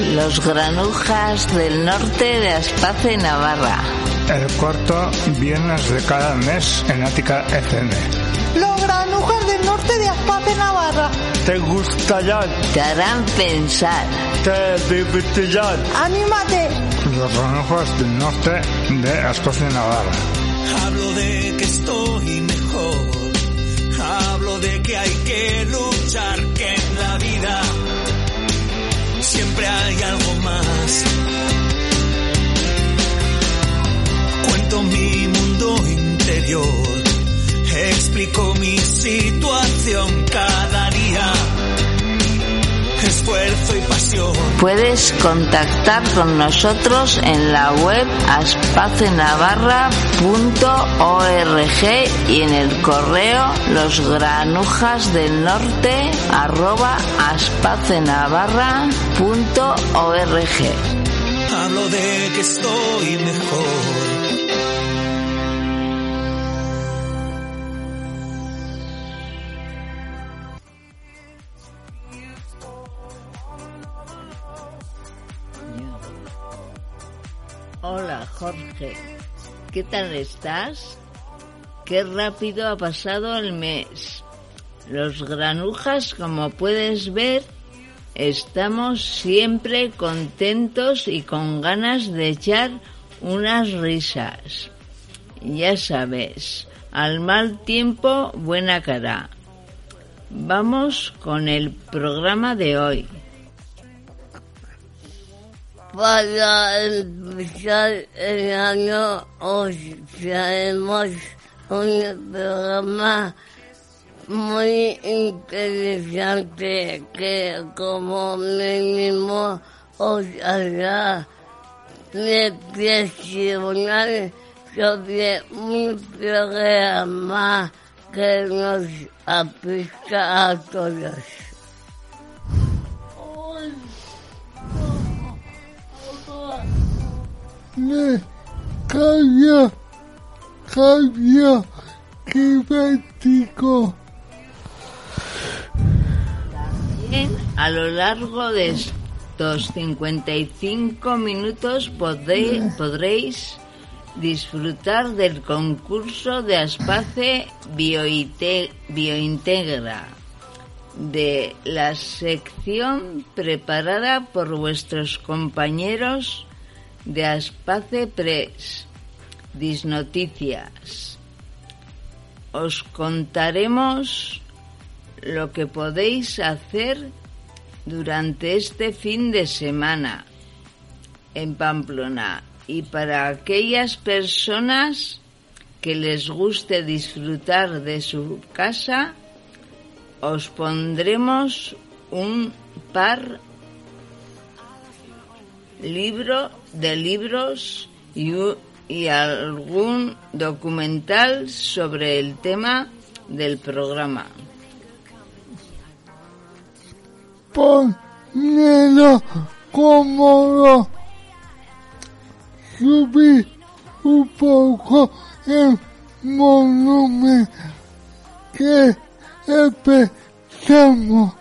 Los granujas del norte de Aspace, Navarra. El cuarto viernes de cada mes en Ática FM. Los granujas del norte de Aspace, Navarra. ¿Te gustarán? Te harán pensar. ¿Te divertirán? ¡Anímate! Los granujas del norte de Aspace, Navarra. Hablo de que estoy mejor. Hablo de que hay que luchar, que en la vida siempre hay algo más. Cuento mi mundo interior, explico mi situación cada día. Esfuerzo y pasión. Puedes contactar con nosotros en la web aspacenavarra.org y en el correo losgranujas del norte arroba aspacenavarra.org. Hablo de que estoy mejor. Hola Jorge, ¿qué tal estás? Qué rápido ha pasado el mes. Los granujas, como puedes ver, estamos siempre contentos y con ganas de echar unas risas. Ya sabes, al mal tiempo, buena cara. Vamos con el programa de hoy. Para empezar el año, hoy traemos un programa muy interesante que como mínimo os hará reflexionar sobre un programa que nos aplica a todos. Me calla, calla, climático. También a lo largo de estos 55 minutos podré- podréis disfrutar del concurso de Aspace Biointegra, de la sección preparada por vuestros compañeros de Aspace Press, Disnoticias. Os contaremos lo que podéis hacer durante este fin de semana en Pamplona y para aquellas personas que les guste disfrutar de su casa, os pondremos un par libro de libros y, y algún documental sobre el tema del programa. Ponelo cómodo. Subí un poco el volumen que empezamos.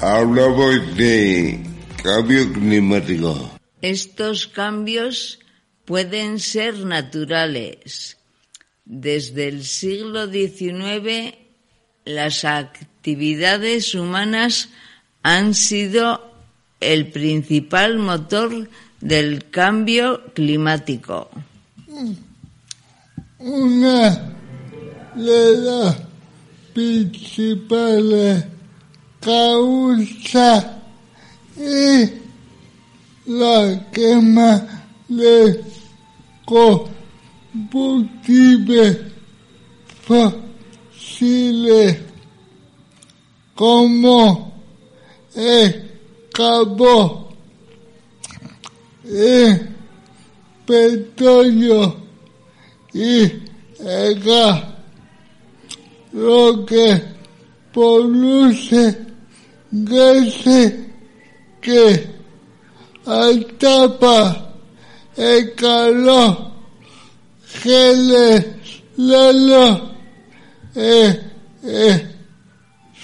Hablamos de cambio climático. Estos cambios pueden ser naturales, Desde el siglo XIX, las actividades humanas han sido el principal motor del cambio climático. Una de las principales causas es la quema de combustibles fósiles como el carbón, el petróleo y el gas, lo que produce gases que atapa el calor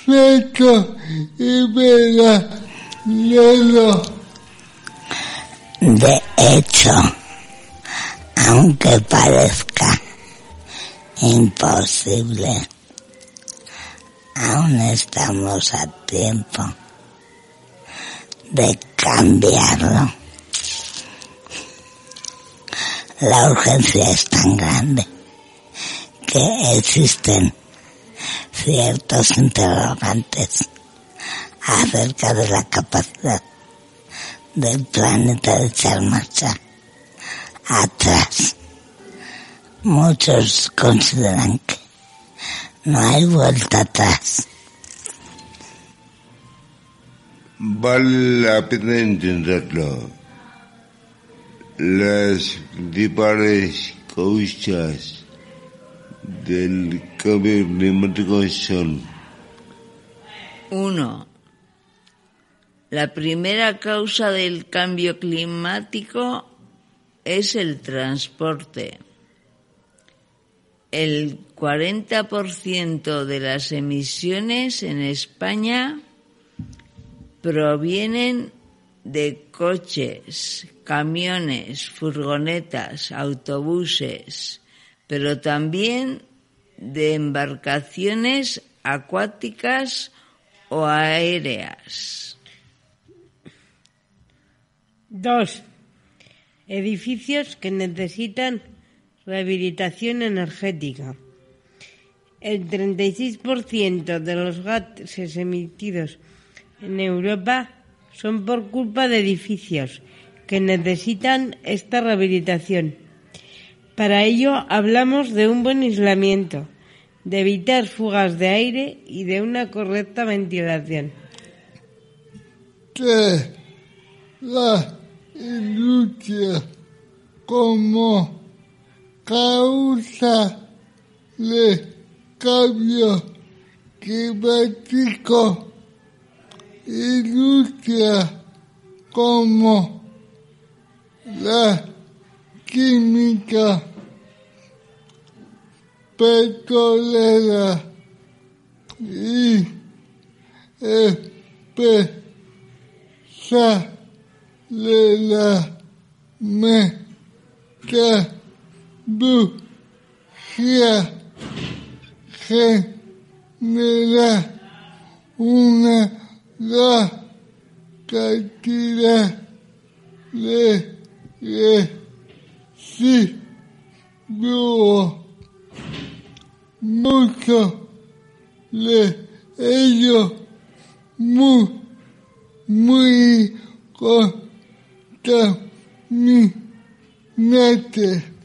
efecto invernadero. De hecho, aunque parezca imposible, aún estamos a tiempo de cambiarlo. La urgencia es tan grande que existen ciertos interrogantes acerca de la capacidad del planeta de echar marcha atrás. Muchos consideran que no hay vuelta atrás. Vale la pena intentarlo. Las principales causas del cambio climático son 1. La primera causa del cambio climático es el transporte. El 40% de las emisiones en España provienen de coches, camiones, furgonetas, autobuses, pero también de embarcaciones acuáticas o aéreas. Dos. Edificios que necesitan rehabilitación energética. El 36% de los gases emitidos en Europa son por culpa de edificios que necesitan esta rehabilitación. Para ello hablamos de un buen aislamiento, de evitar fugas de aire y de una correcta ventilación. que la industria como causa de cambio climático, industria como la química petrolera y espesa de la metalurgia genera una gran cantidad de residuos. Mucho de ellos muy, muy contaminantes.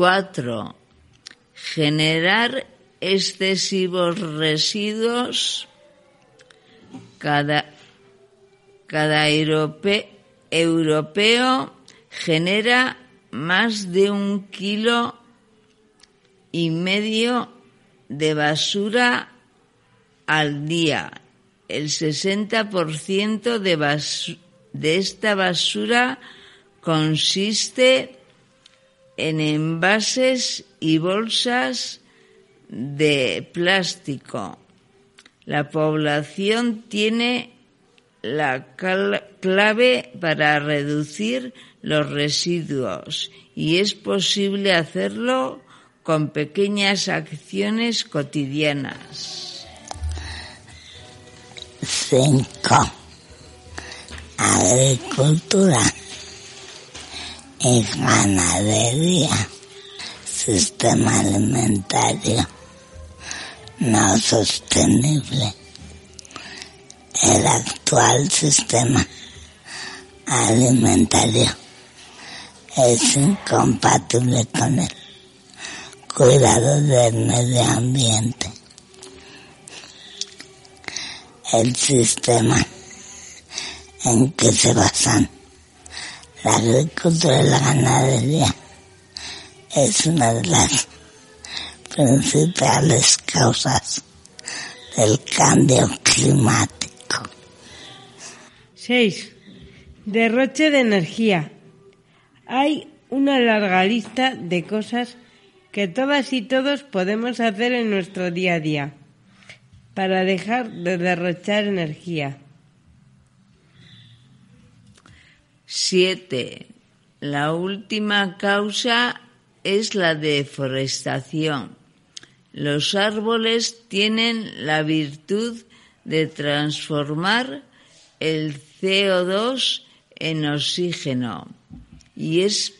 4. Generar excesivos residuos. Cada, cada europe- europeo genera más de un kilo y medio de basura al día. El 60% de, de esta basura consiste en envases y bolsas de plástico. La población tiene la clave para reducir los residuos y es posible hacerlo con pequeñas acciones cotidianas. 5. Agricultura y ganadería. Sistema alimentario no sostenible. El actual sistema alimentario es incompatible con el cuidado del medio ambiente. El sistema en que se basan la agricultura y la ganadería es una de las principales causas del cambio climático. 6. Derroche de energía. Hay una larga lista de cosas que todas y todos podemos hacer en nuestro día a día para dejar de derrochar energía. 7. La última causa es la deforestación. Los árboles tienen la virtud de transformar el CO2 en oxígeno y es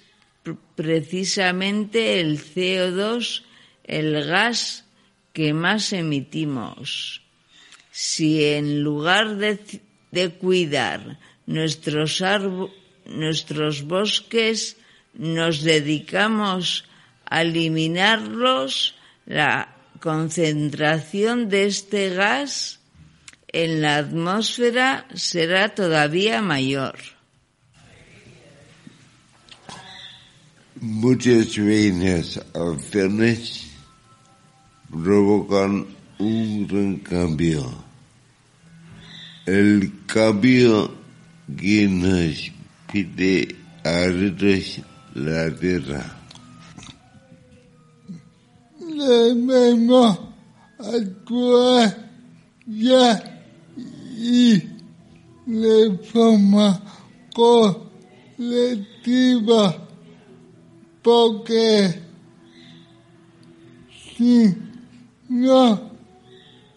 precisamente el CO2 el gas que más emitimos. Si en lugar de, de cuidar nuestros, nuestros bosques nos dedicamos a eliminarlos, la concentración de este gas en la atmósfera será todavía mayor. Muchas pequeñas acciones provocan un gran cambio. El cambio que nos pide arreglar la tierra. Debemos actuar ya y de forma colectiva porque si no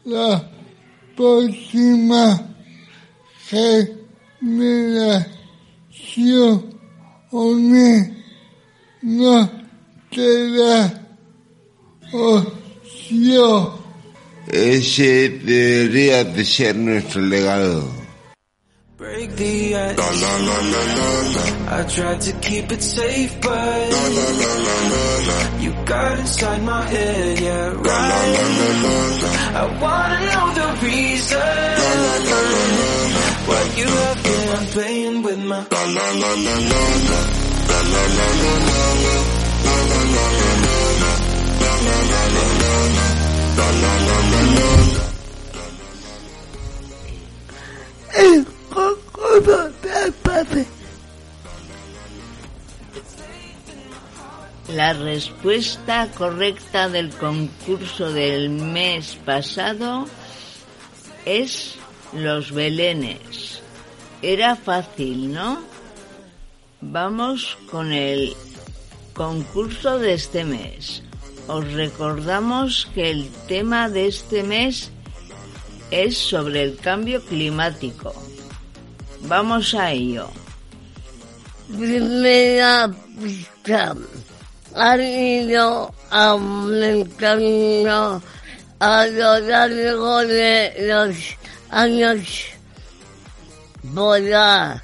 la próxima generación no será ocio. Ese debería de ser nuestro legado. Break the ice. La, la, la, la, la, la. I tried to keep it safe, but la, la, la, la, la, la. you got inside my head, yeah, right. La, la, la, la, la. I wanna know the reason la, la, la, la, la, la. Why you have been playing with my. La respuesta correcta del concurso del mes pasado es los belenes. Era fácil, ¿no? Vamos con el concurso de este mes. Os recordamos que el tema de este mes es sobre el cambio climático. Vamos a ello. Primera pista. Ha ido aumentando a lo largo de los años por la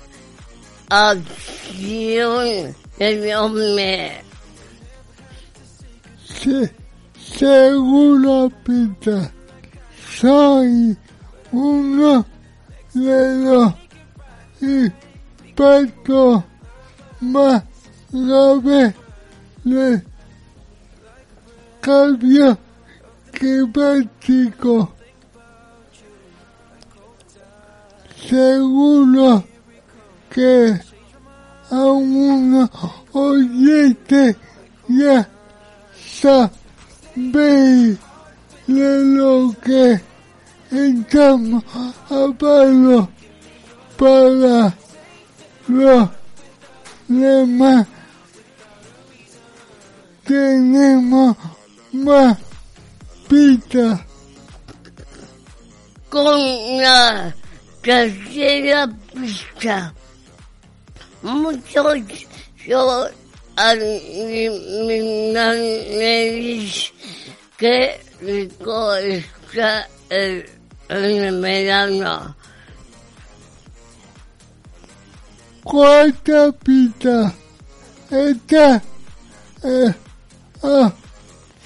acción del hombre. Se, según la pista, soy uno de los impactos más graves del cambio climático. Seguro que a unos oyentes ya sabéis de lo que estamos hablando para los demás tenemos más pita. Con la tercera pista. Muchos son animales que rico está el, el verano. Cuarta pita. Esta eh,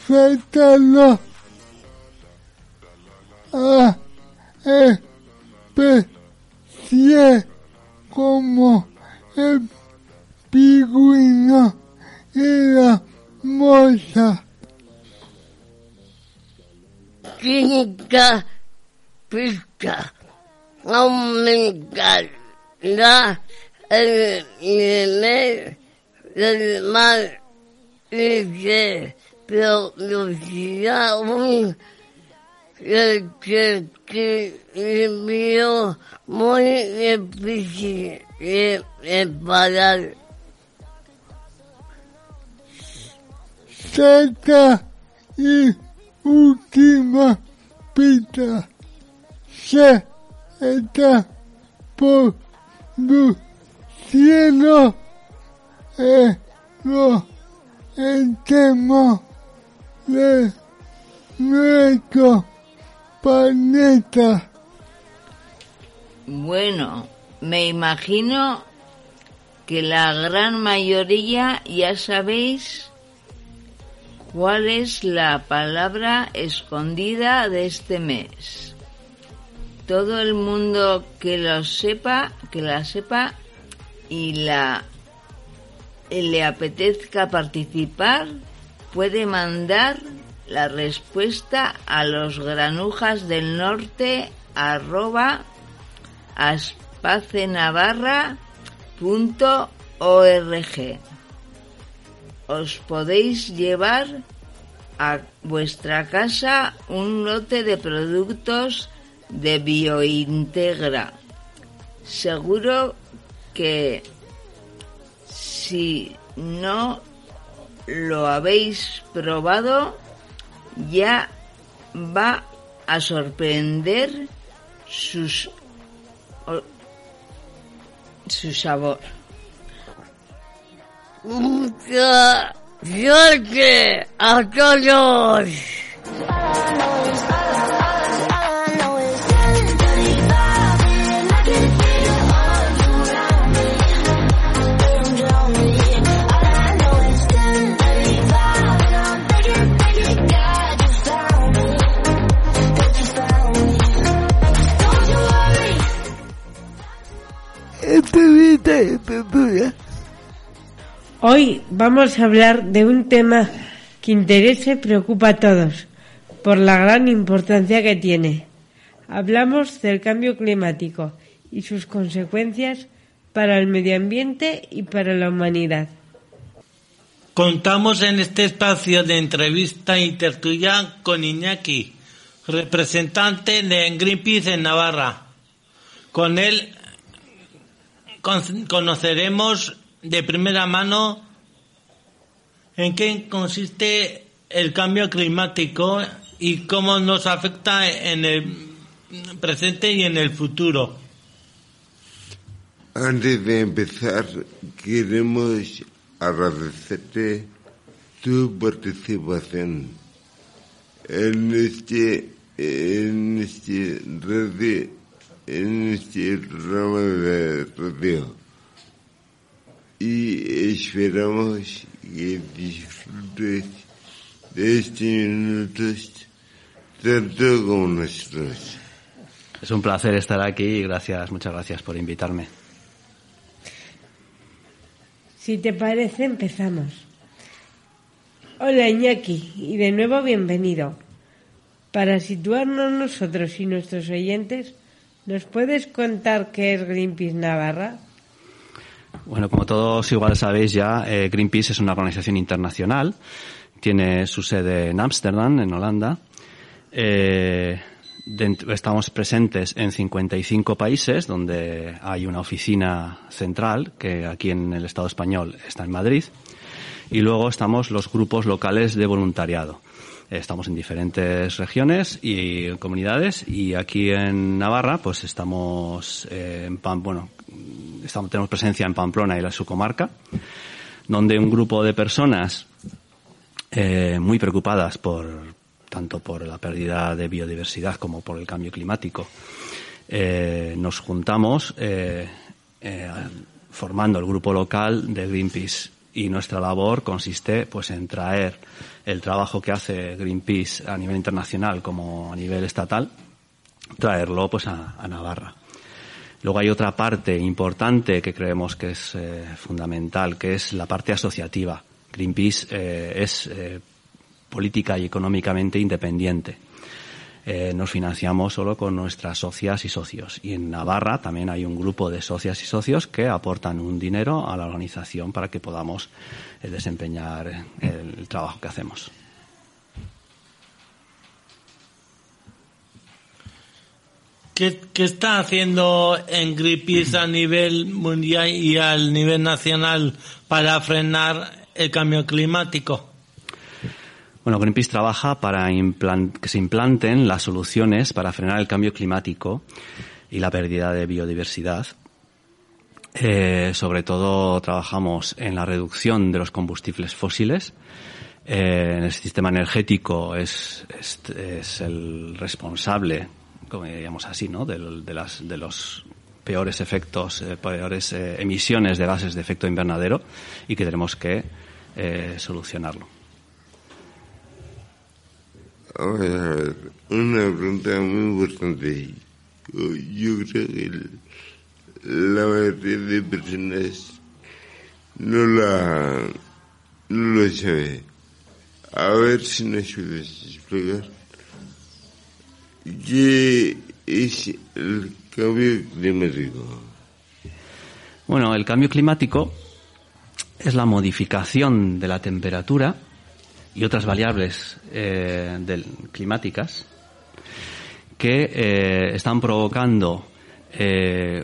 afectando a especies como el pingüino y la moza. Quinta pista. Aumentar la el nivel del mar y se producirá un equilibrio muy difícil de reparar. Sexta y última pista. Se está produciendo eh, los enfermos de nuestro planeta. Bueno, me imagino que la gran mayoría ya sabéis cuál es la palabra escondida de este mes. Todo el mundo que lo sepa, que la sepa y la le apetezca participar, puede mandar la respuesta a los granujas del norte arroba aspacenavarra.org. Os podéis llevar a vuestra casa un lote de productos de Biointegra. Seguro que si no lo habéis probado, ya va a sorprender sus, o- su sabor. Mucha suerte a todos. Hoy vamos a hablar de un tema que interesa y preocupa a todos por la gran importancia que tiene. Hablamos del cambio climático y sus consecuencias para el medio ambiente y para la humanidad. Contamos en este espacio de entrevista y con Iñaki, representante de Greenpeace en Navarra. Con él con- conoceremos de primera mano en qué consiste el cambio climático y cómo nos afecta en el presente y en el futuro. Antes de empezar, queremos agradecerte tu participación en este, en este en este programa de radio. Y esperamos que disfrutes de estos minutos tanto como nosotros. Es un placer estar aquí y gracias, muchas gracias por invitarme. Si te parece, empezamos. Hola Iñaki, y de nuevo bienvenido. Para situarnos nosotros y nuestros oyentes, ¿nos puedes contar qué es Greenpeace Navarra? Bueno, como todos igual sabéis ya, eh, Greenpeace es una organización internacional. Tiene su sede en Ámsterdam, en Holanda. Eh, estamos presentes en 55 países, donde hay una oficina central, que aquí en el Estado español está en Madrid. Y luego estamos los grupos locales de voluntariado. Estamos en diferentes regiones y comunidades y aquí en Navarra pues estamos eh, en bueno, estamos, tenemos presencia en Pamplona y la su comarca, donde un grupo de personas eh, muy preocupadas por tanto por la pérdida de biodiversidad como por el cambio climático, eh, nos juntamos eh, formando el grupo local de Greenpeace. Y nuestra labor consiste pues en traer el trabajo que hace Greenpeace a nivel internacional como a nivel estatal traerlo pues a Navarra luego hay otra parte importante que creemos que es eh, fundamental que es la parte asociativa Greenpeace eh, es eh, política y económicamente independiente nos financiamos solo con nuestras socias y socios. Y en Navarra también hay un grupo de socias y socios que aportan un dinero a la organización para que podamos desempeñar el trabajo que hacemos. ¿Qué, está haciendo en Greenpeace a nivel mundial y al nivel nacional para frenar el cambio climático? Bueno, Greenpeace trabaja para que se implanten las soluciones para frenar el cambio climático y la pérdida de biodiversidad. Eh, sobre todo trabajamos en la reducción de los combustibles fósiles. Eh, en el sistema energético es el responsable, como así, ¿no? De, los peores efectos, eh, peores eh, emisiones de gases de efecto invernadero y que tenemos que eh, solucionarlo. Vamos a ver, una pregunta muy importante. Yo, creo que la mayoría de personas no la no lo sabe. A ver si nos puedes explicar qué es el cambio climático. Bueno, el cambio climático es la modificación de la temperatura y otras variables eh, climáticas que eh, están provocando eh,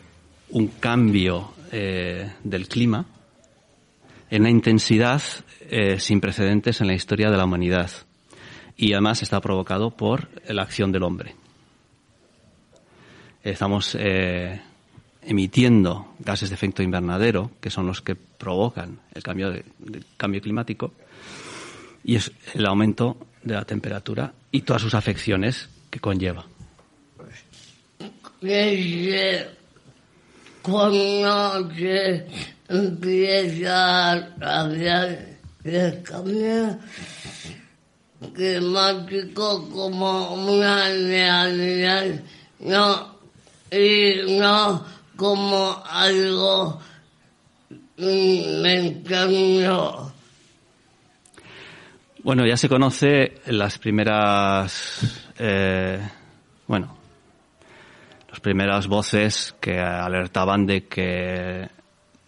un cambio del clima en una intensidad sin precedentes en la historia de la humanidad y además está provocado por la acción del hombre. Estamos eh, emitiendo gases de efecto invernadero, que son los que provocan el cambio, de- cambio climático, y es el aumento de la temperatura y todas sus afecciones que conlleva. Cuando se empieza a hablar cambio climático como una realidad, no, y no como algo inventado. Bueno, ya se conoce las primeras, eh, bueno, las primeras voces que alertaban de que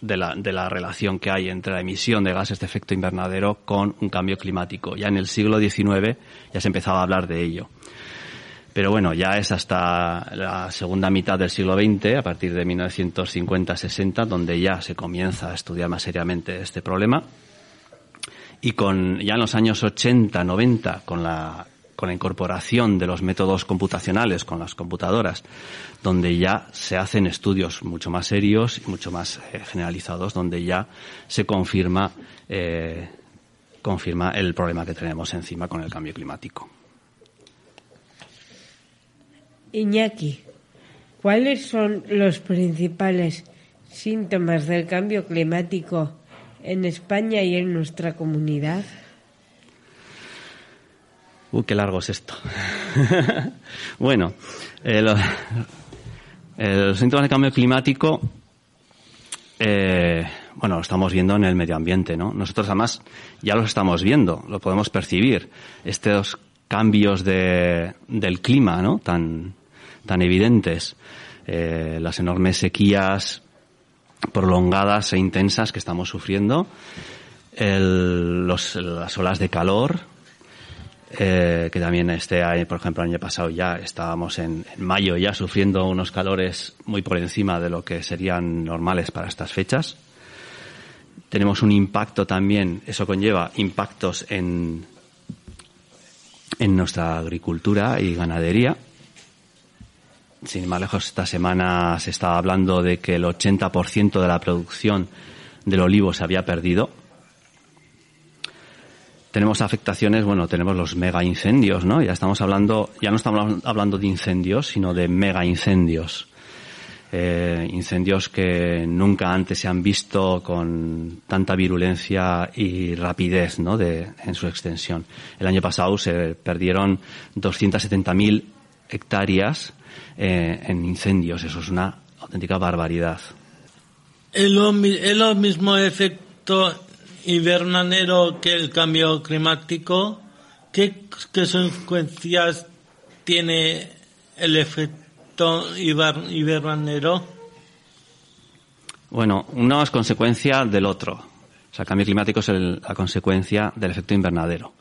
de la, de la relación que hay entre la emisión de gases de efecto invernadero con un cambio climático. Ya en el siglo XIX ya se empezaba a hablar de ello. Pero bueno, ya es hasta la segunda mitad del siglo XX, a partir de 1950-60, donde ya se comienza a estudiar más seriamente este problema. Y con, ya en los años 80, 90, con la, con la incorporación de los métodos computacionales, con las computadoras, donde ya se hacen estudios mucho más serios y mucho más eh, generalizados, donde ya se confirma, eh, confirma el problema que tenemos encima con el cambio climático. Iñaki, ¿cuáles son los principales síntomas del cambio climático en España y en nuestra comunidad? Uy, qué largo es esto. bueno, eh, lo- eh, los síntomas de cambio climático, eh, bueno, lo estamos viendo en el medio ambiente, ¿no? Nosotros además ya los estamos viendo, lo podemos percibir. Estos cambios de, del clima, ¿no? Tan, tan evidentes. Eh, las enormes sequías prolongadas e intensas que estamos sufriendo. El- los- las olas de calor, eh, que también este año, por ejemplo, el año pasado ya estábamos en, en mayo ya sufriendo unos calores muy por encima de lo que serían normales para estas fechas. tenemos un impacto también, eso conlleva impactos en, en nuestra agricultura y ganadería. Sin más lejos, esta semana se estaba hablando de que el 80% de la producción del olivo se había perdido. Tenemos afectaciones, bueno, tenemos los mega incendios, ¿no? Ya estamos hablando, ya no estamos hablando de incendios, sino de mega incendios. Eh, incendios que nunca antes se han visto con tanta virulencia y rapidez ¿no? de, en su extensión. El año pasado se perdieron 270.000 hectáreas eh, en incendios. Eso es una auténtica barbaridad. ¿Es lo, es lo mismo efecto invernadero que el cambio climático? ¿Qué, consecuencias tiene el efecto invernadero? Bueno, uno es consecuencia del otro. O sea, el cambio climático es la consecuencia del efecto invernadero.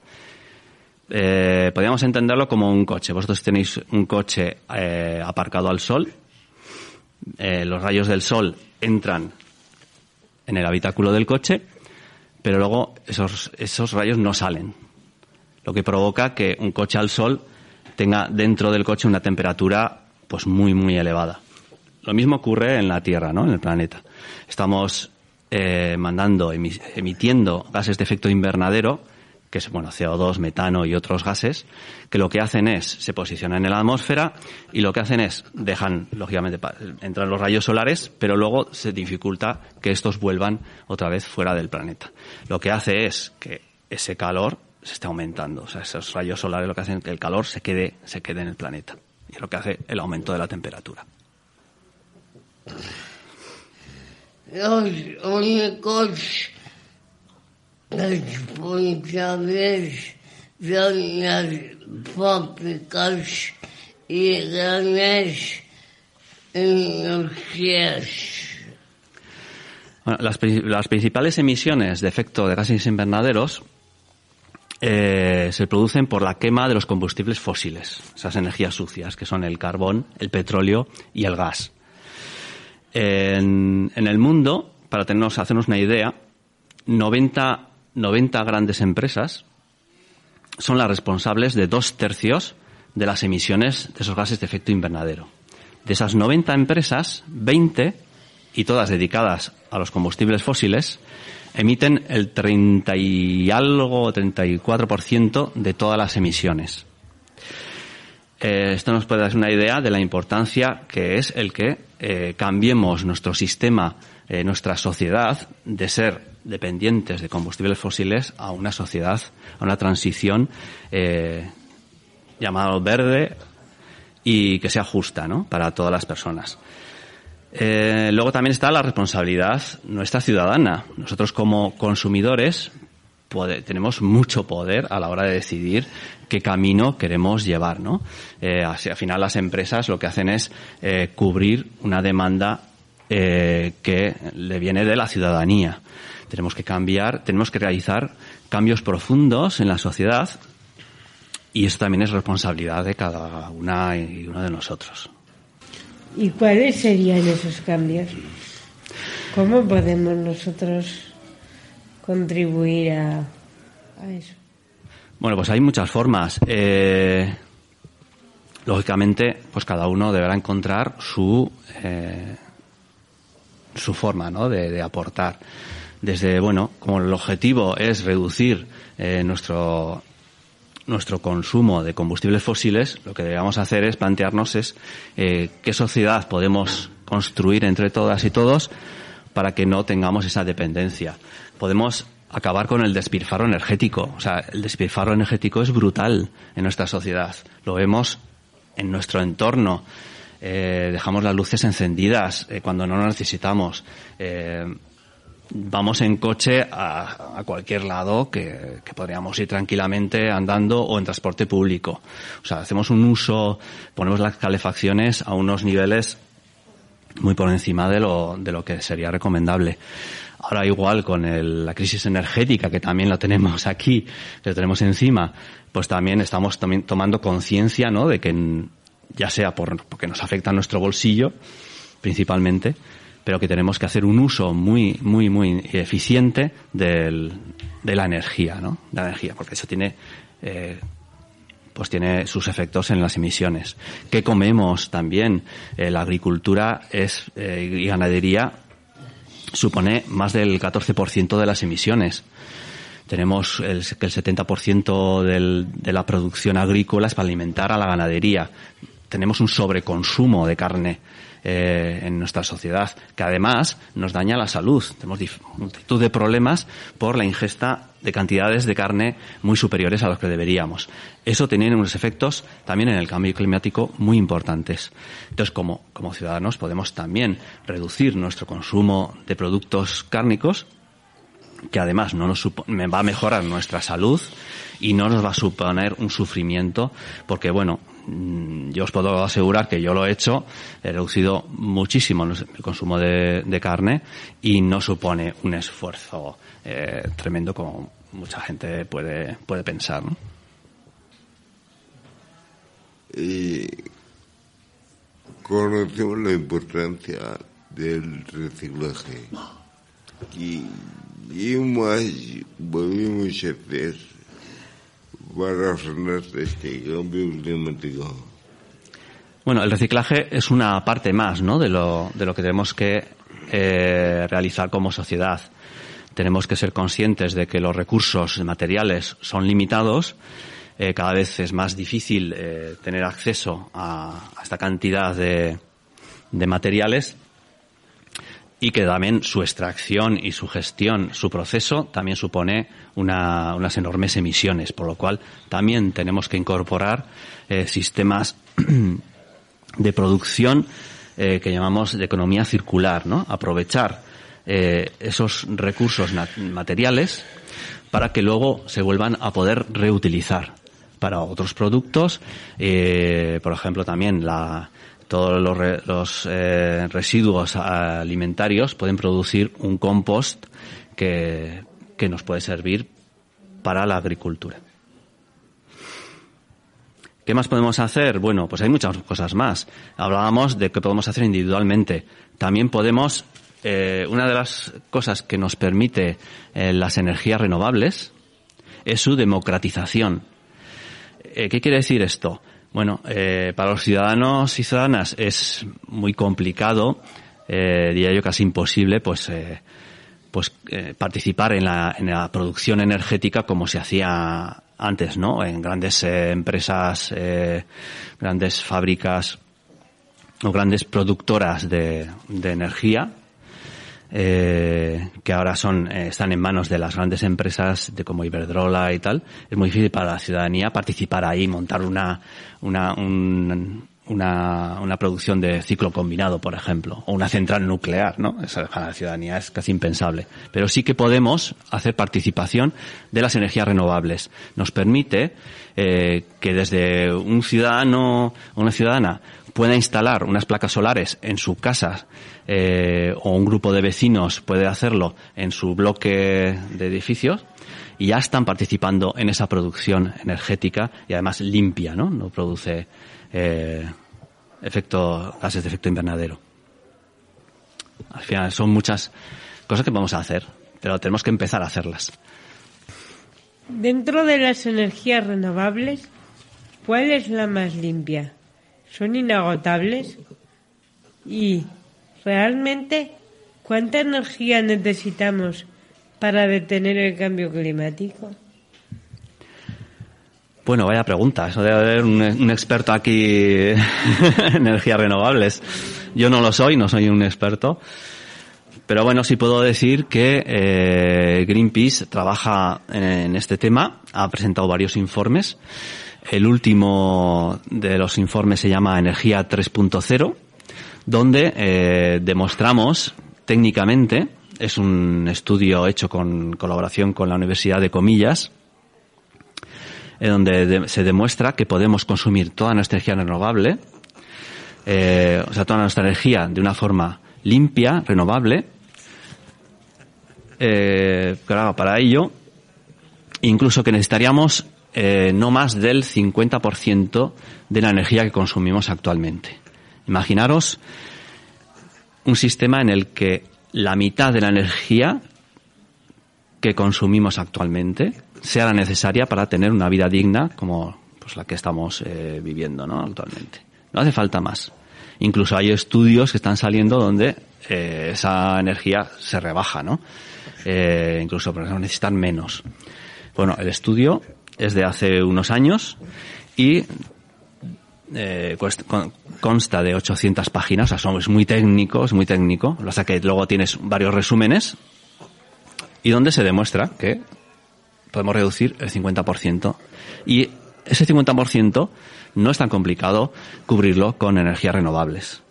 Eh, podríamos entenderlo como un coche. Vosotros tenéis un coche eh, aparcado al sol. Eh, los rayos del sol entran en el habitáculo del coche, pero luego esos, esos rayos no salen. Lo que provoca que un coche al sol tenga dentro del coche una temperatura pues muy, muy elevada. Lo mismo ocurre en la Tierra, ¿no? En el planeta. Estamos eh, mandando, emitiendo gases de efecto invernadero, que es, bueno, CO2, metano y otros gases, que lo que hacen es, se posicionan en la atmósfera y lo que hacen es, dejan, lógicamente, entran los rayos solares, pero luego se dificulta que estos vuelvan otra vez fuera del planeta. Lo que hace es que ese calor se esté aumentando. O sea, esos rayos solares lo que hacen es que el calor se quede, se quede en el planeta y es lo que hace el aumento de la temperatura. Las fábricas y grandes industrias. Bueno, las, las principales emisiones de efecto de gases invernaderos eh, se producen por la quema de los combustibles fósiles, esas energías sucias, que son el carbón, el petróleo y el gas. En, el mundo, para tenernos, hacernos una idea, 90, 90 grandes empresas son las responsables de dos tercios de las emisiones de esos gases de efecto invernadero. De esas 90 empresas, 20, y todas dedicadas a los combustibles fósiles, emiten el 30 y algo, 34% de todas las emisiones. Eh, esto nos puede dar una idea de la importancia que es el que eh, cambiemos nuestro sistema, eh, nuestra sociedad, de ser dependientes de combustibles fósiles a una sociedad, a una transición llamada verde y que sea justa ¿no? para todas las personas. Eh, luego también está la responsabilidad nuestra ciudadana. Nosotros como consumidores tenemos mucho poder a la hora de decidir qué camino queremos llevar, ¿no? Eh, al final las empresas lo que hacen es eh, cubrir una demanda que le viene de la ciudadanía. Tenemos que cambiar, tenemos que realizar cambios profundos en la sociedad y eso también es responsabilidad de cada una y uno de nosotros. ¿Y cuáles serían esos cambios? ¿Cómo podemos nosotros contribuir a, eso? Bueno, pues hay muchas formas. Eh, lógicamente, pues cada uno deberá encontrar su eh, su forma, ¿no? De, aportar. Desde bueno, como el objetivo es reducir eh, nuestro nuestro consumo de combustibles fósiles, lo que debemos hacer es plantearnos es eh, qué sociedad podemos construir entre todas y todos para que no tengamos esa dependencia. Podemos acabar con el despilfarro energético. O sea, el despilfarro energético es brutal en nuestra sociedad. Lo vemos en nuestro entorno. Eh, dejamos las luces encendidas eh, cuando no lo necesitamos vamos en coche a, cualquier lado que, podríamos ir tranquilamente andando o en transporte público. O sea, hacemos un uso, ponemos las calefacciones a unos niveles muy por encima de lo, de lo que sería recomendable. Ahora igual con la crisis energética que también la tenemos aquí, que tenemos encima, pues también estamos también tomando conciencia, ¿no? De que ya sea por, porque nos afecta a nuestro bolsillo, principalmente, pero que tenemos que hacer un uso muy, muy, muy eficiente del, de la energía, ¿no? La energía, porque eso tiene, eh, pues tiene sus efectos en las emisiones. ¿Qué comemos también? Eh, la agricultura es, eh, y ganadería supone más del 14% de las emisiones. Tenemos el, que el 70% del, de la producción agrícola es para alimentar a la ganadería. Tenemos un sobreconsumo de carne eh, en nuestra sociedad, que además nos daña la salud. Tenemos multitud de problemas por la ingesta de cantidades de carne muy superiores a los que deberíamos. Eso tiene unos efectos también en el cambio climático muy importantes. Entonces, como, como ciudadanos podemos también reducir nuestro consumo de productos cárnicos que además no nos va a mejorar nuestra salud y no nos va a suponer un sufrimiento porque bueno yo os puedo asegurar que yo lo he hecho, he reducido muchísimo el consumo de, carne y no supone un esfuerzo eh, tremendo como mucha gente puede, puede pensar. Conocemos la importancia del reciclaje y, y más podemos hacer para este cambio climático? Bueno, el reciclaje es una parte más ¿no? de, lo, de lo que tenemos que eh, realizar como sociedad. Tenemos que ser conscientes de que los recursos materiales son limitados. Eh, cada vez es más difícil eh, tener acceso a, a esta cantidad de, de materiales y que también su extracción y su gestión, su proceso, también supone una, unas enormes emisiones, por lo cual también tenemos que incorporar eh, sistemas de producción eh, que llamamos de economía circular, ¿no? Aprovechar eh, esos recursos materiales para que luego se vuelvan a poder reutilizar para otros productos, por ejemplo también la, todos los, eh, residuos alimentarios pueden producir un compost que, nos puede servir para la agricultura. ¿Qué más podemos hacer? Bueno, pues hay muchas cosas más. Hablábamos de que podemos hacer individualmente. También podemos, eh, una de las cosas que nos permite eh, las energías renovables es su democratización. ¿Qué quiere decir esto? Bueno, eh, para los ciudadanos y ciudadanas es muy complicado, eh, diría yo casi imposible, pues, eh, pues eh, participar en la, en la producción energética como se hacía antes, ¿no? En grandes eh, empresas, grandes fábricas o grandes productoras de, de energía eh, que ahora son eh, están en manos de las grandes empresas de como Iberdrola y tal, es muy difícil para la ciudadanía participar ahí, montar una una, una, una producción de ciclo combinado, por ejemplo, o una central nuclear, ¿no? Eso para la ciudadanía es casi impensable. Pero sí que podemos hacer participación de las energías renovables. Nos permite eh, que desde un ciudadano o una ciudadana pueda instalar unas placas solares en su casa eh, o un grupo de vecinos puede hacerlo en su bloque de edificios y ya están participando en esa producción energética y además limpia, ¿no? No produce eh, efecto, gases de efecto invernadero. Al final son muchas cosas que vamos a hacer, pero tenemos que empezar a hacerlas. Dentro de las energías renovables, ¿cuál es la más limpia? ¿Son inagotables? Y ¿Realmente cuánta energía necesitamos para detener el cambio climático? Bueno, vaya pregunta. Eso debe haber un, experto aquí en energías renovables. Yo no lo soy, no soy un experto. Pero bueno, sí puedo decir que eh, Greenpeace trabaja en este tema, ha presentado varios informes. El último de los informes se llama Energía 3.0 donde eh, demostramos técnicamente, es un estudio hecho con colaboración con la Universidad de Comillas, en donde se demuestra que podemos consumir toda nuestra energía renovable, eh, o sea, toda nuestra energía de una forma limpia, renovable. Eh, para ello, incluso que necesitaríamos eh, no más del 50% de la energía que consumimos actualmente. Imaginaros un sistema en el que la mitad de la energía que consumimos actualmente sea la necesaria para tener una vida digna como pues, la que estamos eh, viviendo ¿no? actualmente. No hace falta más. Incluso hay estudios que están saliendo donde eh, esa energía se rebaja, ¿no? Eh, incluso por ejemplo, necesitan menos. Bueno, el estudio es de hace unos años y eh, consta de 800 páginas, o sea, es muy técnico, es muy técnico, o sea que luego tienes varios resúmenes y donde se demuestra que podemos reducir el 50% y ese 50% no es tan complicado cubrirlo con energías renovables.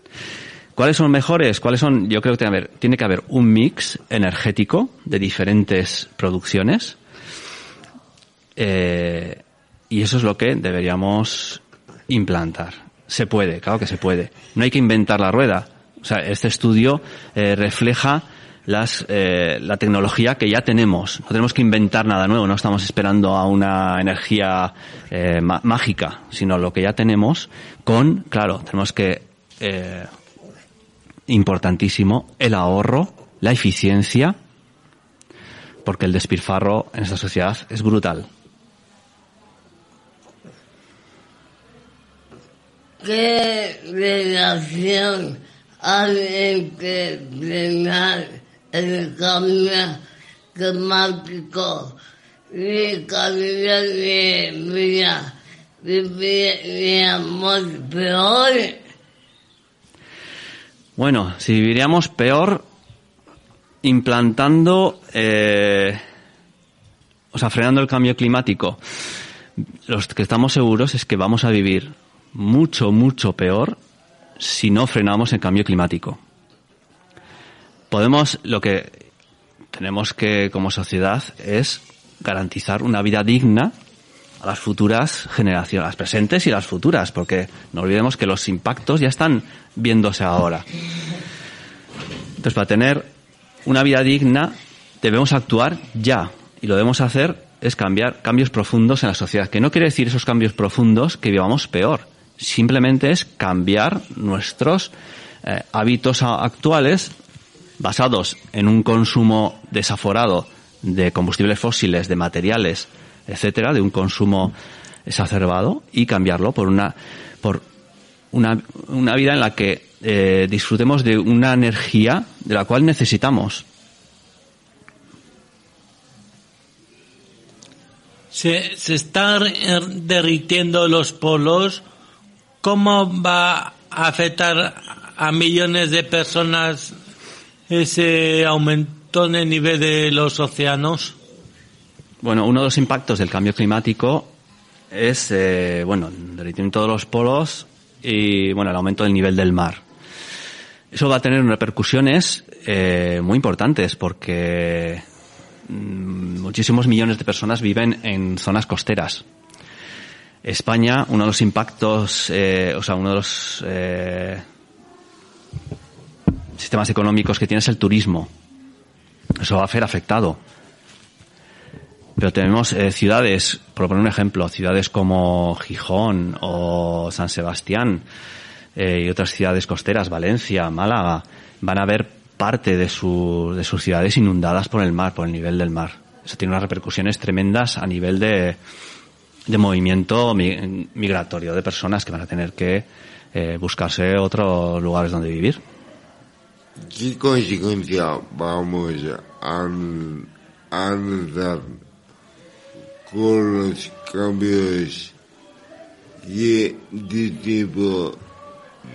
¿Cuáles son mejores? ¿Cuáles son? Yo creo que tiene que haber, que haber un mix energético de diferentes producciones. Eh, y eso es lo que deberíamos implantar. Se puede, claro que se puede. No hay que inventar la rueda. O sea, este estudio eh, refleja las, eh, la tecnología que ya tenemos. No tenemos que inventar nada nuevo, no estamos esperando a una energía eh, mágica, sino lo que ya tenemos con, claro, tenemos que, eh, importantísimo, el ahorro, la eficiencia, porque el despilfarro en esta sociedad es brutal. ¿Qué relación hay que el cambio climático y calidad de vida viviríamos peor. Bueno, si viviríamos peor implantando, eh, o sea, frenando el cambio climático, los que estamos seguros es que vamos a vivir mucho, mucho peor si no frenamos el cambio climático podemos, lo que tenemos que como sociedad es garantizar una vida digna a las futuras generaciones, las presentes y las futuras, porque no olvidemos que los impactos ya están viéndose ahora. Entonces, para tener una vida digna, debemos actuar ya. Y lo debemos hacer es cambiar cambios profundos en la sociedad. Que no quiere decir esos cambios profundos que vivamos peor. Simplemente es cambiar nuestros eh, hábitos actuales basados en un consumo desaforado de combustibles fósiles, de materiales, etcétera, de un consumo exacerbado y cambiarlo por una por una, una vida en la que eh, disfrutemos de una energía de la cual necesitamos. Se, se están derritiendo los polos. ¿Cómo va a afectar a millones de personas ese aumento en el nivel de los océanos? Bueno, uno de los impactos del cambio climático es, eh, bueno, el derretimiento de los polos y, bueno, el aumento del nivel del mar. Eso va a tener repercusiones eh, muy importantes porque mm, muchísimos millones de personas viven en zonas costeras. España, uno de los impactos, eh, o sea, uno de los eh, sistemas económicos que tienes el turismo. Eso va a ser afectado. Pero tenemos eh, ciudades, por poner un ejemplo, ciudades como Gijón o San Sebastián eh, y otras ciudades costeras, Valencia, Málaga, van a ver parte de, de sus ciudades inundadas por el mar, por el nivel del mar. Eso tiene unas repercusiones tremendas a nivel de, de movimiento migratorio de personas que van a tener que eh, buscarse otros lugares donde vivir. ¿Qué consecuencia vamos a, a dar con los cambios de, de tipo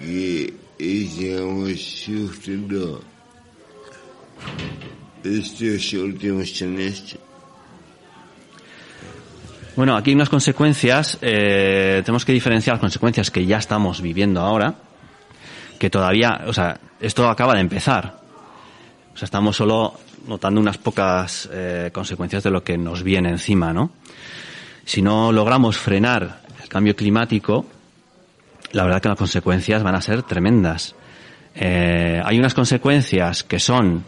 que estamos sufriendo estos últimos años? Bueno, aquí hay unas consecuencias, eh, tenemos que diferenciar las consecuencias que ya estamos viviendo ahora, que todavía, o sea, esto acaba de empezar. O sea, estamos solo notando unas pocas eh, consecuencias de lo que nos viene encima, ¿no? Si no logramos frenar el cambio climático, la verdad que las consecuencias van a ser tremendas. Eh, hay unas consecuencias que son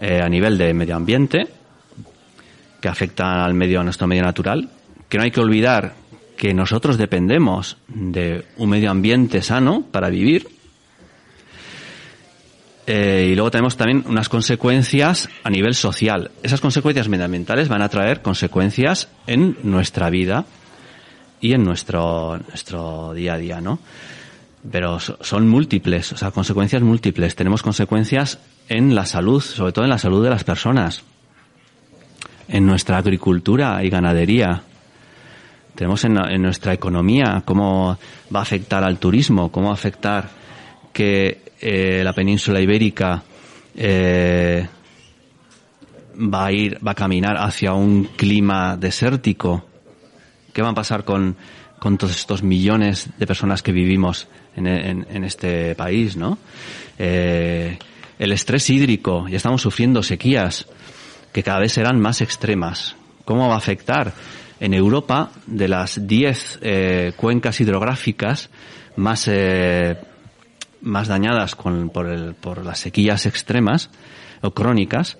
eh, a nivel de medio ambiente, que afectan al medio, a nuestro medio natural, que no hay que olvidar que nosotros dependemos de un medio ambiente sano para vivir Eh, y luego tenemos también unas consecuencias a nivel social. Esas consecuencias medioambientales van a traer consecuencias en nuestra vida y en nuestro, nuestro día a día, ¿no? Pero son múltiples, o sea, consecuencias múltiples. Tenemos consecuencias en la salud, sobre todo en la salud de las personas, en nuestra agricultura y ganadería. Tenemos en, nuestra economía cómo va a afectar al turismo, cómo va a afectar que eh, la península ibérica eh, va a ir, va a caminar hacia un clima desértico. ¿Qué va a pasar con, con todos estos millones de personas que vivimos en este país, no? Eh, el estrés hídrico, ya estamos sufriendo sequías que cada vez serán más extremas. ¿Cómo va a afectar? En Europa, de las 10 eh, cuencas hidrográficas más eh, más dañadas con, por, el, por las sequías extremas o crónicas,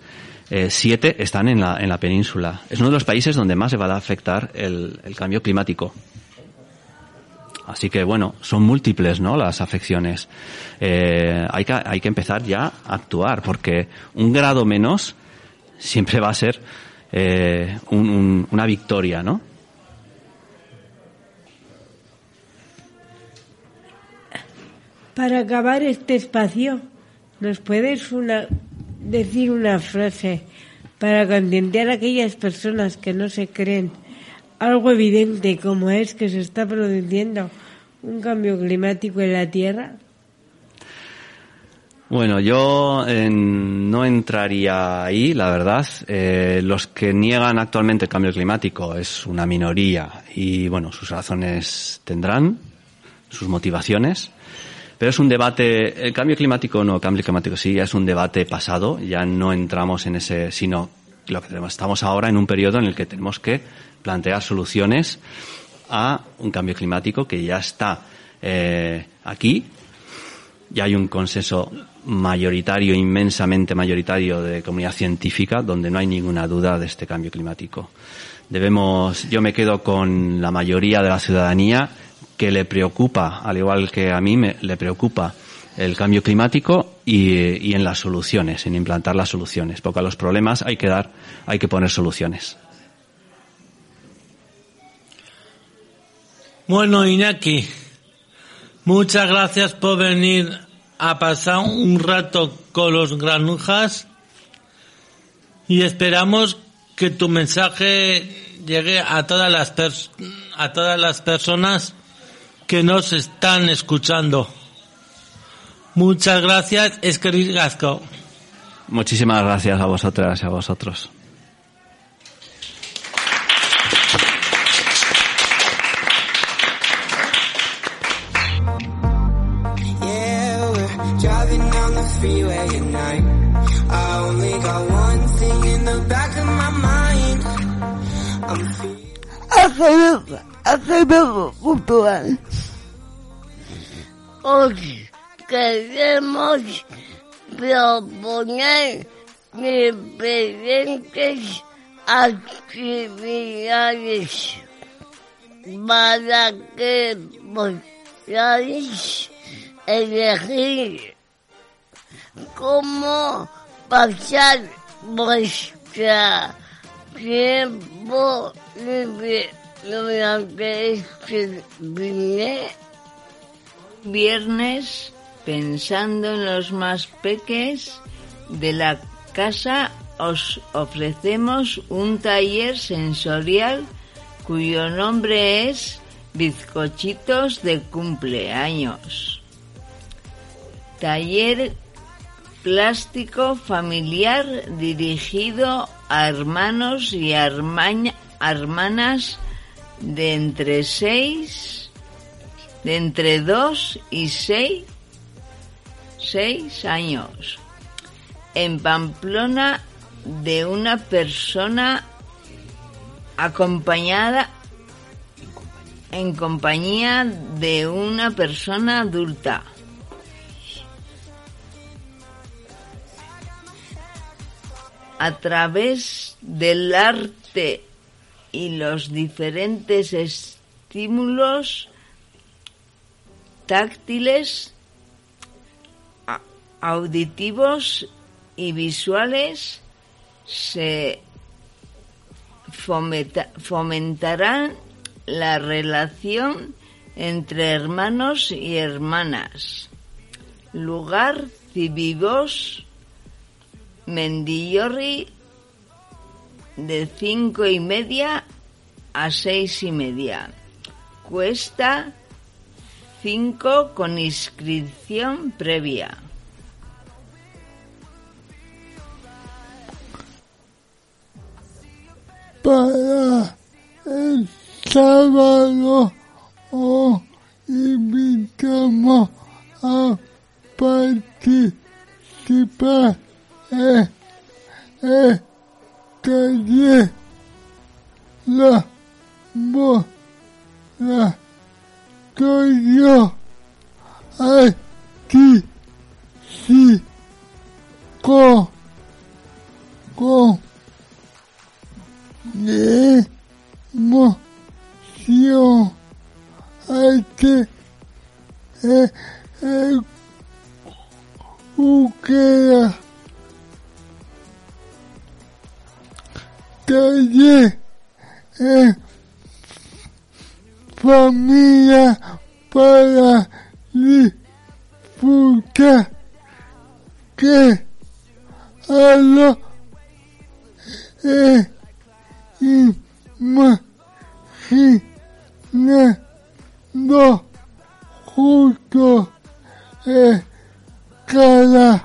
eh, siete están en la, en la península. Es uno de los países donde más se va a afectar el, el cambio climático. Así que bueno, son múltiples, ¿no? Las afecciones. Eh, hay, que, hay que empezar ya a actuar porque un grado menos siempre va a ser eh, un, un, una victoria, ¿no? Para acabar este espacio, ¿nos puedes decir una frase para concienciar a aquellas personas que no se creen algo evidente como es que se está produciendo un cambio climático en la Tierra? Bueno, yo eh, no entraría ahí, la verdad. Eh, los que niegan actualmente el cambio climático es una minoría y, bueno, sus razones tendrán, sus motivaciones. Pero es un debate, el cambio climático no, cambio climático sí, es un debate pasado, ya no entramos en ese, sino lo que tenemos, estamos ahora en un periodo en el que tenemos que plantear soluciones a un cambio climático que ya está eh, aquí, ya hay un consenso mayoritario, inmensamente mayoritario de comunidad científica, donde no hay ninguna duda de este cambio climático. Debemos, yo me quedo con la mayoría de la ciudadanía que le preocupa, al igual que a mí me, le preocupa el cambio climático y, y, en las soluciones, en implantar las soluciones, porque a los problemas hay que dar, hay que poner soluciones. Bueno, Iñaki, muchas gracias por venir a pasar un rato con los granujas y esperamos que tu mensaje llegue a todas las a todas las personas que nos están escuchando. Muchas gracias, Esquerri. Muchísimas gracias a vosotras y a vosotros. Cultural. Hoy queremos proponer diferentes actividades para que podáis elegir cómo pasar vuestra tiempo libre durante este viernes pensando en los más peques de la casa os ofrecemos un taller sensorial cuyo nombre es Bizcochitos de cumpleaños. Taller plástico familiar dirigido a hermanos y hermanas de entre seis, de entre dos y seis, seis años. En Pamplona de una persona acompañada en compañía de una persona adulta. A través del arte y los diferentes estímulos táctiles auditivos y visuales se fomenta- fomentarán la relación entre hermanos y hermanas. Lugar Cibibos Mendillorri de cinco y media a seis y media. Cuesta cinco con inscripción previa. para el sábado os invitamos a participar en el taller La Bola Toyo aquí sí con con de emoción hay que eh, eh, taller eh, familia para disfrutar que a lo eh, imaginando justo en cada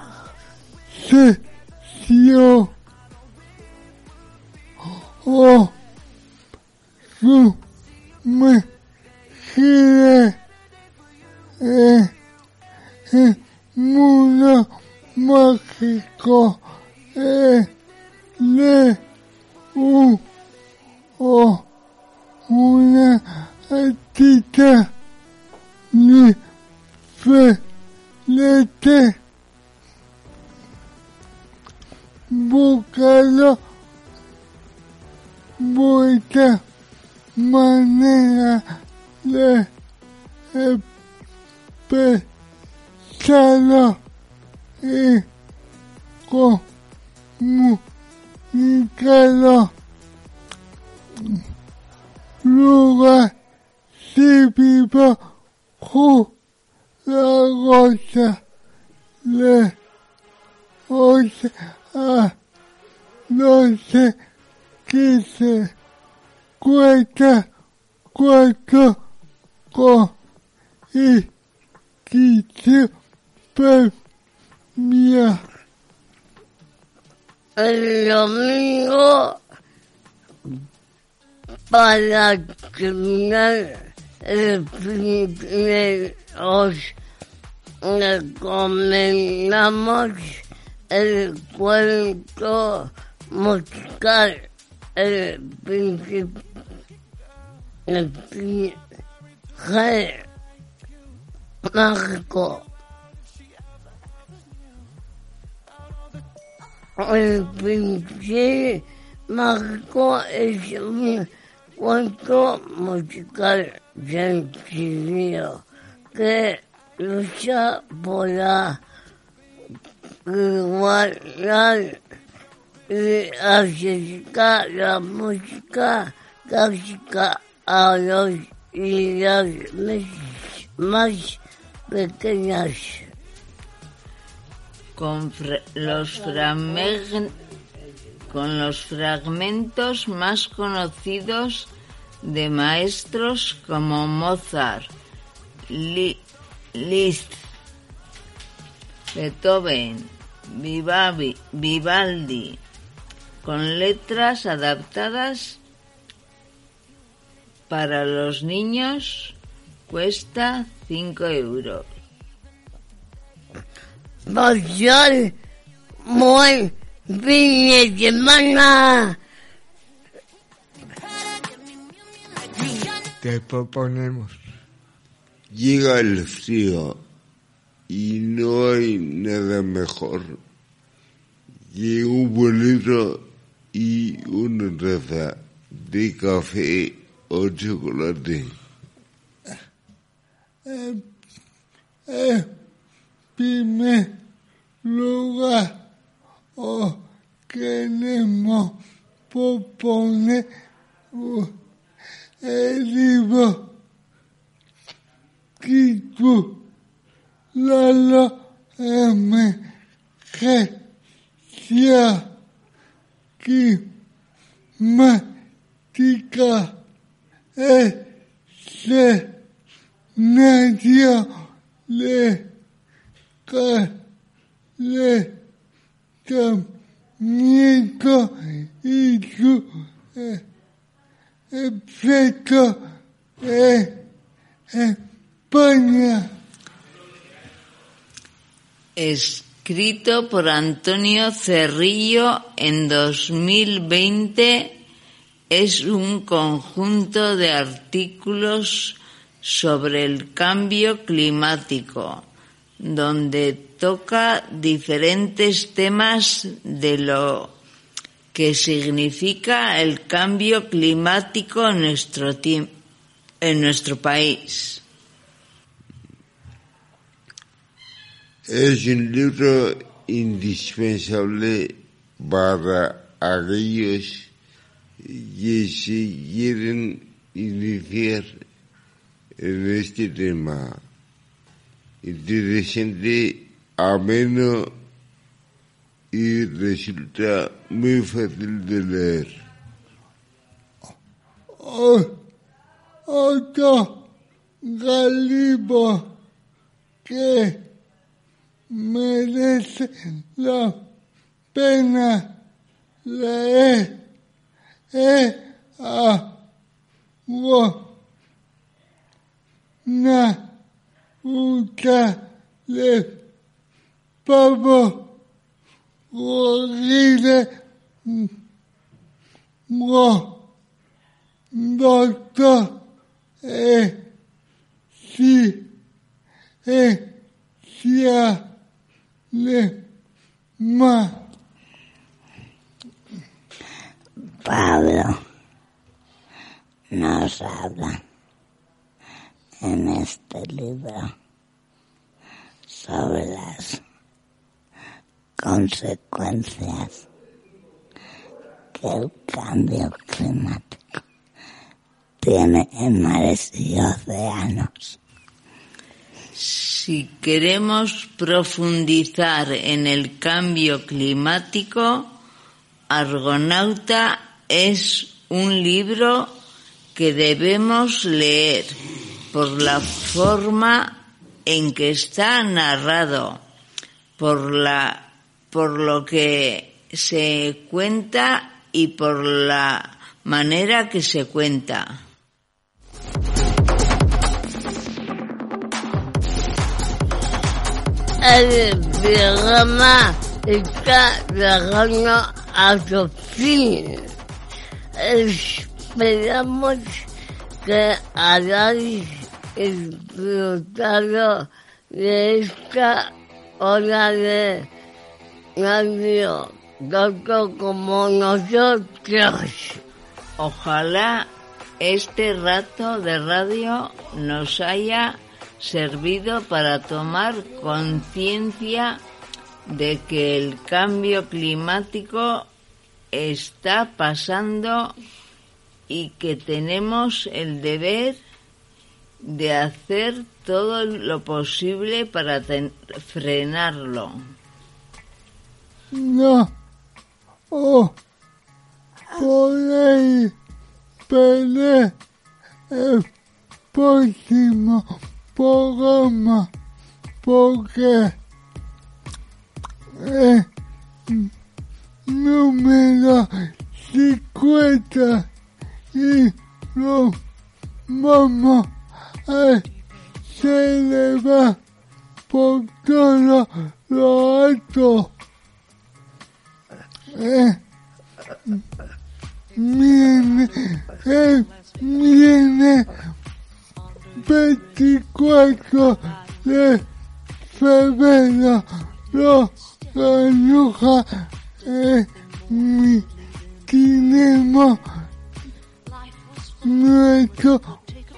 sesión o su mejilla eh, eh, mundo mágico de un o una artista diferente. Buscando vuestra manera de expresarlo y comunicarlo. Lugar típico jugosa de ocho a doce quince cuesta cuatro con inscripción previa. El domingo para terminar el primer os recomendamos el cuento musical el príncipe mágico el príncipe mágico es un cuento musical sencillo que lucha por la igualdad y acerca la música clásica a los y las más pequeñas. Con los con los fragmentos más conocidos de maestros como Mozart, Li- Liszt, Beethoven, Vivaldi, con letras adaptadas para los niños, cuesta 5 euros. Pasar buen fin de semana. Te proponemos. Llega el frío y no hay nada mejor que un bolito y una taza de café o chocolate. Eh, eh, primer lugar o queremos proponer el libro titulado emergencia climática escenario de calentamiento y su eh, efecto en España. Escrito por Antonio Cerrillo en 2020, es un conjunto de artículos sobre el cambio climático, donde toca diferentes temas de lo que significa el cambio climático en nuestro, en nuestro país. Es un libro indispensable para aquellos que se quieren iniciar en este tema. Interesante, ameno y resulta muy fácil de leer. Otro galibo que merece la pena. Leer es a una uta de pavo horrible mo. Doctor e si e sia le ma Pablo nos habla en este libro sobre las consecuencias que el cambio climático tiene en mares y océanos. Si queremos profundizar en el cambio climático, Argonauta es un libro que debemos leer por la forma en que está narrado, por la por lo que se cuenta y por la manera que se cuenta. El programa está llegando a su fin. Esperamos que hayáis disfrutado de esta hora de radio, tanto como nosotros. Ojalá este rato de radio nos haya servido para tomar conciencia de que el cambio climático está pasando y que tenemos el deber de hacer todo lo posible para frenarlo. No, oh, podéis perder el próximo programa porque es número 50 y lo vamos a celebrar por todo lo alto. Eh, viene, eh, viene 24 de febrero, lo renuja eh, mi tenemos nuestro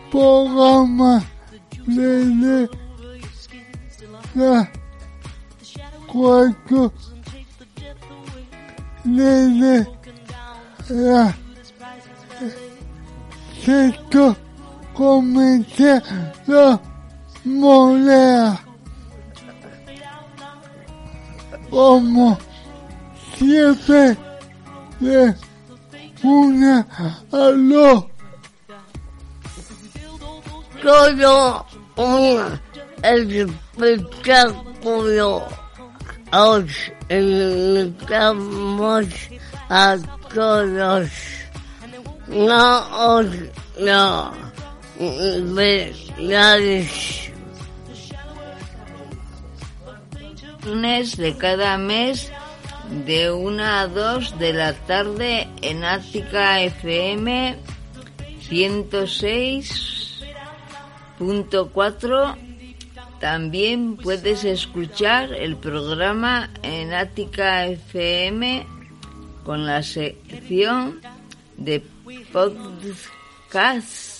programa desde las cuatro desde la sexto comencé la moneda como siempre de una a dos todo un espectáculo. Os invitamos a todos. No os no verdades de cada mes de 1 a 2 de la tarde en Ática FM 106.4. También puedes escuchar el programa en Ática FM con la sección de podcast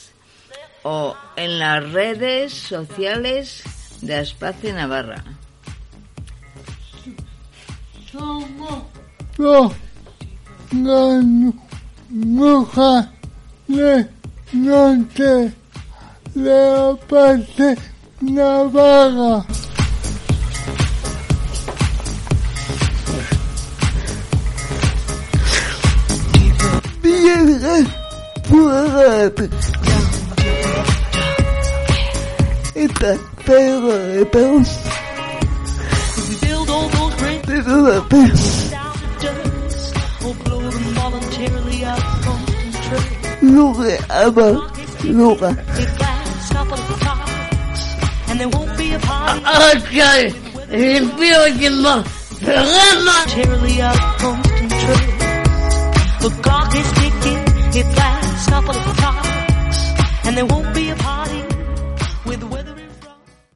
o en las redes sociales de Aspace Navarra. somos los granujas del norte de la parte navarra. Bien, It's failure, Bills. We build all those bridges. This is the best. Nunca. Okay, ich will immer für immer. The clock is ticking, it lasts couple of and they won't